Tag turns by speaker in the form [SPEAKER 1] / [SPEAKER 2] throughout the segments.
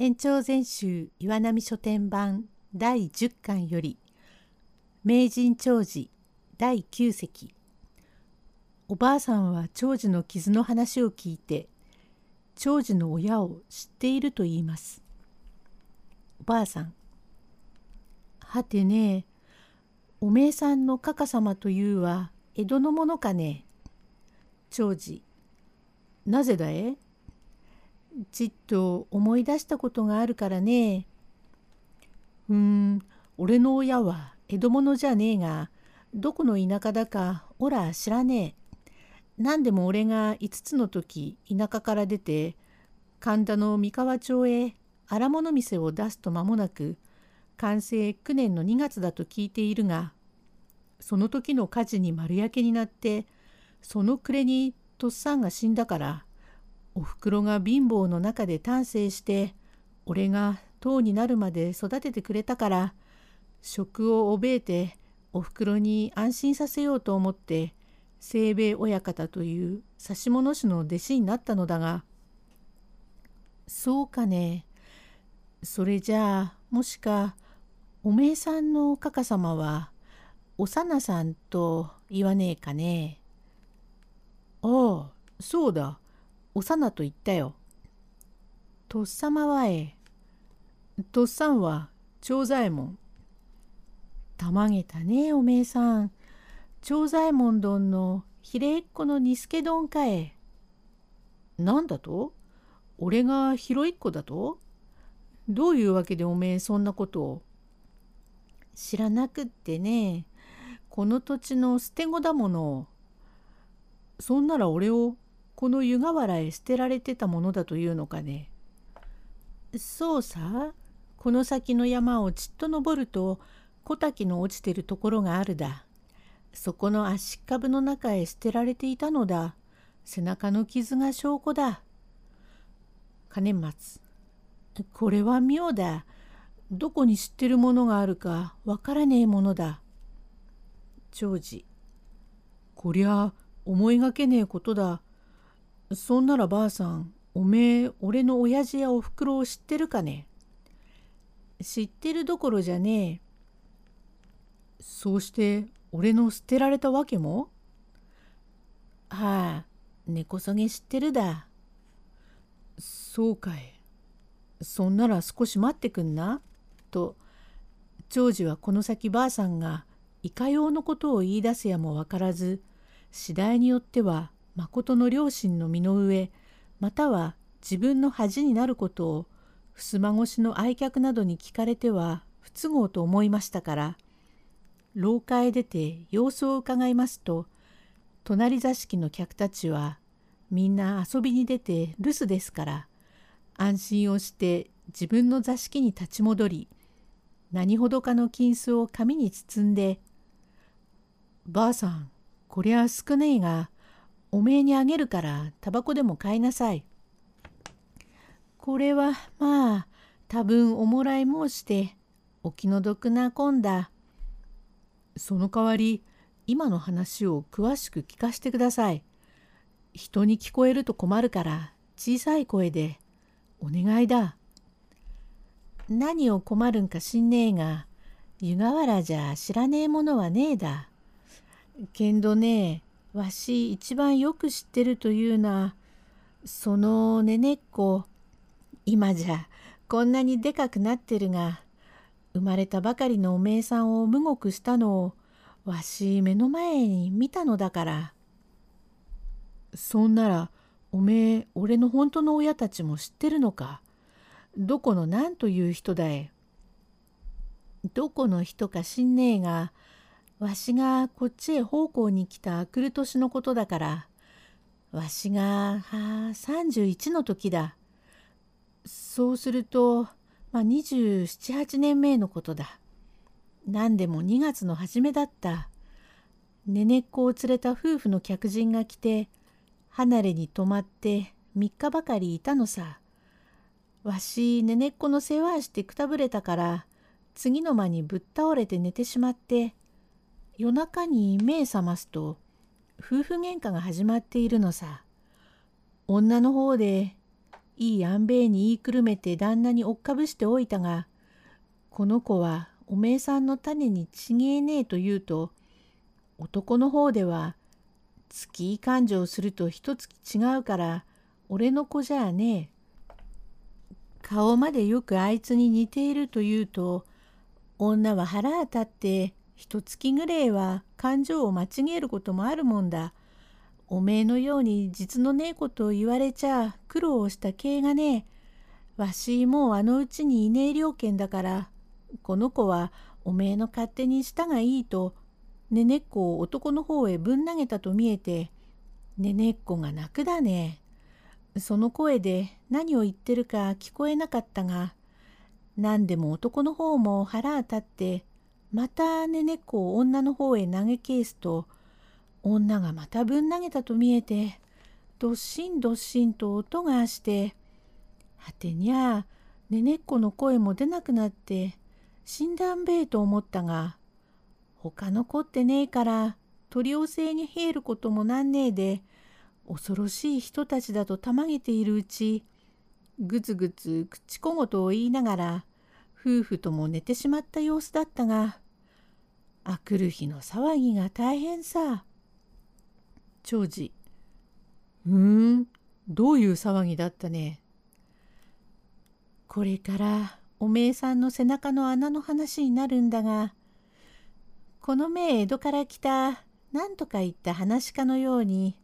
[SPEAKER 1] 延長全集岩波書店版第10巻より名人長寿第9席。おばあさんは長寿の傷の話を聞いて長寿の親を知っていると言います。おばあさんはてねおめえさんのかか様というは江戸のものかね。長寿なぜだえ？ちっと思い出したことがあるからね。うーん、俺の親は江戸者じゃねえが、どこの田舎だかおら知らねえ。何でも俺が5つの時田舎から出て神田の三河町へ荒物店を出すと間もなく完成9年の2月だと聞いているがその時の火事に丸焼けになってその暮れにとっさんが死んだからおふくろが貧乏の中で丹精して俺が塔になるまで育ててくれたから食を覚えておふくろに安心させようと思って清兵衛親方という指物師の弟子になったのだがそうかね。それじゃあもしかおめえさんのかか様はおさなさんと言わねえかね。
[SPEAKER 2] ああそうだ。
[SPEAKER 1] おさなと言ったよ。とっさまはえ。
[SPEAKER 2] とっさんは長左衛門。
[SPEAKER 1] たまげたねおめえさん。長左衛門丼のひれっこの煮助丼かえ。
[SPEAKER 2] なんだと？俺が広いっ子だと？どういうわけでおめえそんなことを？
[SPEAKER 1] 知らなくってねこの土地の捨て子だもの
[SPEAKER 2] そんなら俺をこの湯河原へ捨てられてたものだというのかね。
[SPEAKER 1] そうさこの先の山をちっと登ると小滝の落ちてるところがあるだ。そこの足株の中へ捨てられていたのだ。背中の傷が証拠だ。
[SPEAKER 2] 金松。
[SPEAKER 1] これは妙だ。どこに知ってるものがあるかわからねえものだ。
[SPEAKER 2] 長寿。こりゃ思いがけねえことだ。そんならばあさん、おめえ、俺の親父やおふくろを知ってるかね？
[SPEAKER 1] 知ってるどころじゃねえ。
[SPEAKER 2] そうして俺の捨てられたわけも？
[SPEAKER 1] はあ、根こそぎ知ってるだ。
[SPEAKER 2] そうかい。そんなら少し待ってくんな。と、長寿はこの先ばあさんがいかようのことを言い出すやもわからず、次第によっては誠の両親の身の上または自分の恥になることを襖越しの愛客などに聞かれては不都合と思いましたから廊下へ出て様子をうかがいますと隣座敷の客たちはみんな遊びに出て留守ですから安心をして自分の座敷に立ち戻り何ほどかの金子を紙に包んで「ばあさんこりゃ少ねえがおめえにあげるからタバコでも買いなさい。
[SPEAKER 1] これはまあ多分おもらい申してお気の毒なこんだ。
[SPEAKER 2] その代わり今の話を詳しく聞かせてください。人に聞こえると困るから小さい声でお願いだ。
[SPEAKER 1] 何を困るんか知んねえが湯河原じゃ知らねえものはねえだ。けんどねわし一番よく知ってるというなそのねねっこ今じゃこんなにでかくなってるが生まれたばかりのおめえさんを無獄したのをわし目の前に見たのだから。
[SPEAKER 2] そんならおめえ俺の本当の親たちも知ってるのか？どこの何という人だえ
[SPEAKER 1] どこの人か知んねえがわしがこっちへ奉公に来た来る年のことだからわしがはあ31の時だ。そうするとまあ278年前のことだ。何でも2月の初めだった。ねねっこを連れた夫婦の客人が来て離れに泊まって3日ばかりいたのさ。わしねねっこの世話してくたぶれたから次の間にぶっ倒れて寝てしまって夜中に目覚ますと夫婦喧嘩が始まっているのさ。女の方で
[SPEAKER 2] いい安兵衛に言いくるめて旦那に追っかぶしておいたがこの子はおめえさんの種にちげえねえと言うと男の方では月い勘定すると一月違うから俺の子じゃあねえ。顔までよくあいつに似ていると言うと女は腹当たって一月ぐれいは感情を間違えることもあるもんだ。おめえのように実のねえことを言われちゃ苦労をした系がねえ。わしもうあのうちにいねえ了見だからこの子はおめえの勝手にしたがいいとねねっこを男の方へぶん投げたと見えてねねっこが泣くだね。その声で何を言ってるか聞こえなかったが何でも男の方も腹当たってまたねねこを女の方へ投げ返すと女がまたぶん投げたと見えてどっしんどっしんと音がして果てにゃねねっこの声も出なくなって死んだんべえと思ったが他の子ってねえから取り寄せに入ることもなんねえで恐ろしい人たちだとたまげているうちぐつぐつ口小言を言いながら夫婦とも寝てしまった様子だったがあくる日の騒ぎが大変さ。長次ふーんどういう騒ぎだったね。これからおめえさんの背中の穴の話になるんだがこの目江戸から来た何とか言った話家のように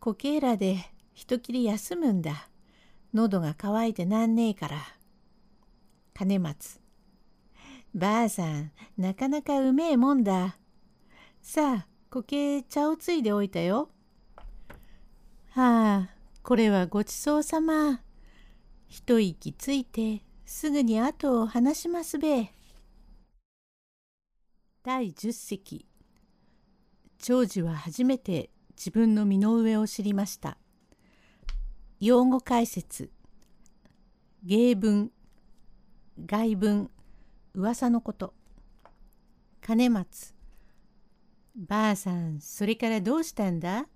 [SPEAKER 2] コケーラで一きり休むんだ。喉が渇いてなんねえから。金松。ばあさん、なかなかうめえもんだ。さあ、こけ茶をついでおいたよ。はあ、これはごちそうさま。一息ついてすぐに後を話しますべ。第十席長寿は初めて自分の身の上を知りました。用語解説芸文外文噂のこと金松ばあさん、それからどうしたんだ？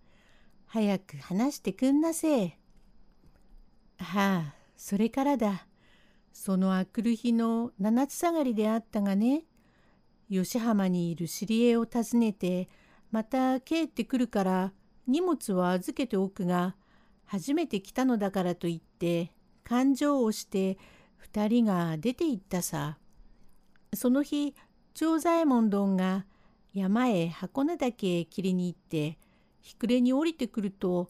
[SPEAKER 2] 早く話してくんなせえ。はあ、それからだ。そのあくる日の七つ下がりであったがね、吉浜にいる知り合いを訪ねて、また帰ってくるから荷物を預けておくが、初めて来たのだからといって、感情をして二人が出て行ったさ。その日、長左衛門どんが山へ箱根岳へ切りに行って日暮れに降りてくると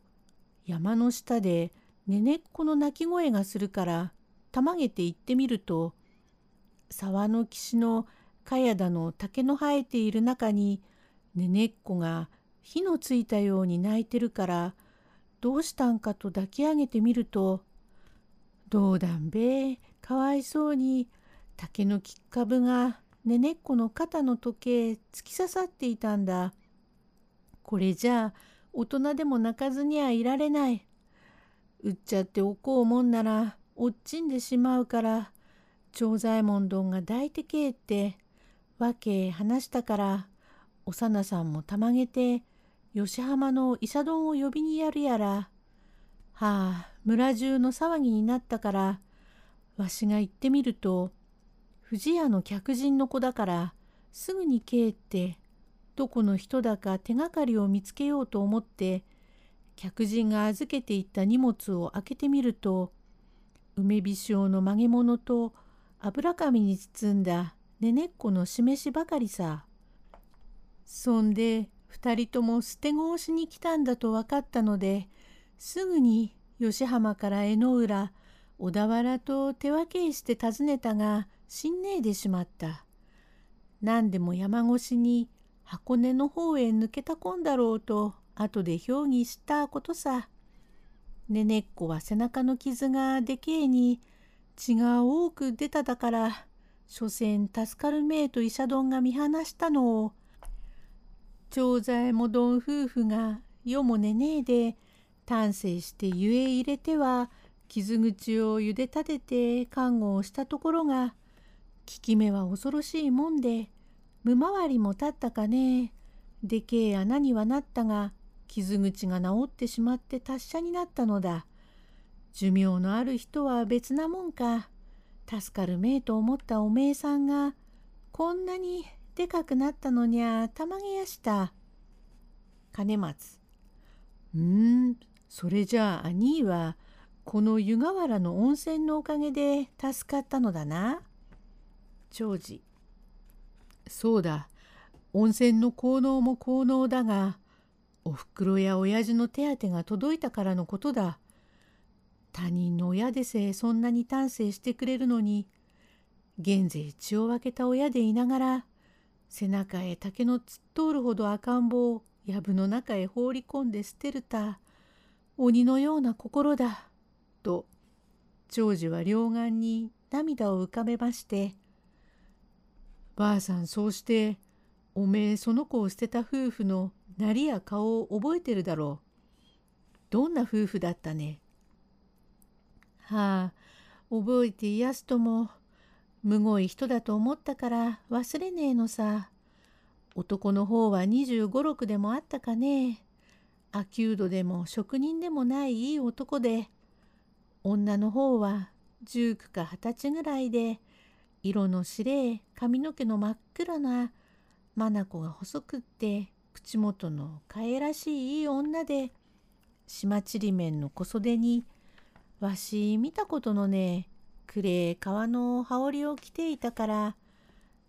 [SPEAKER 2] 山の下でねねっこの鳴き声がするからたまげて行ってみると沢の岸の茅田の竹の生えている中にねねっこが火のついたように泣いてるからどうしたんかと抱き上げてみると「どうだんべえかわいそうに竹のきっかぶがねねっこの肩の時計突き刺さっていたんだ。これじゃあ大人でも泣かずにはいられない。売っちゃっておこうもんならおっちんでしまうから長左衛門どんが抱いてけえってわけ話したから幼さんもたまげて吉浜の医者丼を呼びにやるやら。はあ村中の騒ぎになったからわしが行ってみると藤屋の客人の子だからすぐに帰ってどこの人だか手がかりを見つけようと思って客人が預けていった荷物を開けてみると梅火塩の曲げ物と油紙に包んだねねっこの示しばかりさ。そんで二人とも捨て子をしに来たんだと分かったのですぐに吉浜から江ノ浦小田原と手分けして訪ねたが死んねえでしまった。何でも山越しに箱根の方へ抜けたこんだろうと後で評議したことさ。ねねっこは背中の傷がでけえに血が多く出ただから所詮助かるめえと医者丼が見放したのを長左衛門どん夫婦が夜も寝ねえで丹精して湯へ入れては傷口を茹で立てて看護をしたところが効き目は恐ろしいもんで無回りも立ったかねでけえ穴にはなったが傷口が治ってしまって達者になったのだ。
[SPEAKER 1] 寿命のある人は別なもんか。助かるめえと思ったおめえさんが、こんなにでかくなったのにゃたまげやした。
[SPEAKER 2] 金松。うーん、それじゃあ兄は、この湯河原の温泉のおかげで助かったのだな。
[SPEAKER 1] 長次。
[SPEAKER 2] そうだ。温泉の効能も効能だが、おふくろや親父の手当が届いたからのことだ。他人の親でせえそんなに丹精してくれるのに、現在血を分けた親でいながら、背中へ竹の突っ通るほど赤ん坊を藪の中へ放り込んで捨てるた、鬼のような心だ。と長寿は両眼に涙を浮かべまして「ばあさんそうしておめえその子を捨てた夫婦のなりや顔を覚えてるだろう。どんな夫婦だったね。
[SPEAKER 1] はあ覚えていやすともむごい人だと思ったから忘れねえのさ。男の方は25、6でもあったかね。アキュードでも職人でもないいい男で女の方は19か20歳ぐらいで色の白い髪の毛の真っ黒な眼が細くって口元のかえらしいいい女で島ちりめんの小袖にわし見たことのねくれえ革の羽織を着ていたから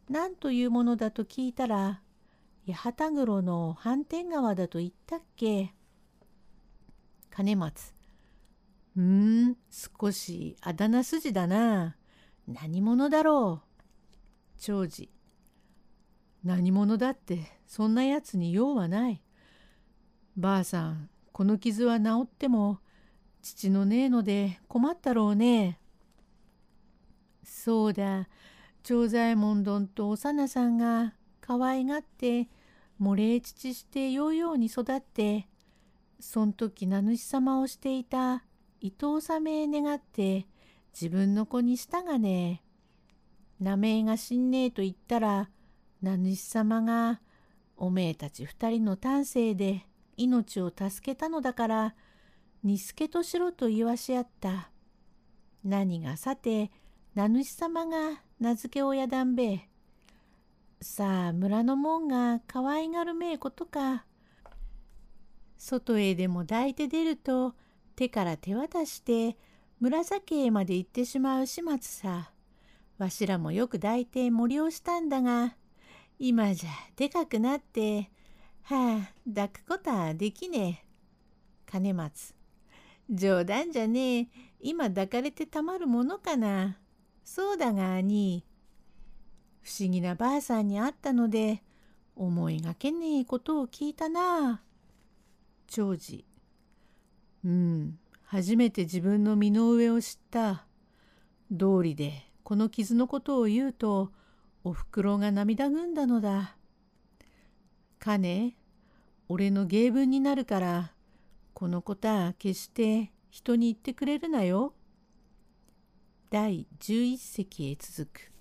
[SPEAKER 1] 何というものだと聞いたら八幡黒の反転川だと言ったっけ。
[SPEAKER 2] 金松。うーん、少しあだ名筋だな。何者だろう。長次。何者だってそんなやつに用はない。ばあさん、この傷は治っても父のねえので困ったろうね。
[SPEAKER 1] そうだ、長左衛門どんと幼さんが可愛がって漏れい父してようように育ってそん時名主様をしていた伊藤さめ願って自分の子にしたがね。名前が死んねえと言ったら名主様がおめえたち二人の丹精で命を助けたのだから煮助としろと言わし合った。何がさて名主様が名付け親だんべ。さあ村の門が可愛がるめえことか。外へでも抱いて出ると手から手渡して紫へまで行ってしまう始末さ。わしらもよく抱いて森をしたんだが、今じゃでかくなって、はあ、抱くことはできねえ。金松。冗談じゃねえ。今抱かれてたまるものかな。そうだが兄。不思議なばあさんに会ったので、思いがけねえことを聞いたな。
[SPEAKER 2] 長次。うん、初めて自分の身の上を知った。道理でこの傷のことを言うと、おふくろが涙ぐんだのだ。かね、俺の芸文になるから、このことは決して人に言ってくれるなよ。
[SPEAKER 1] 第11席へ続く。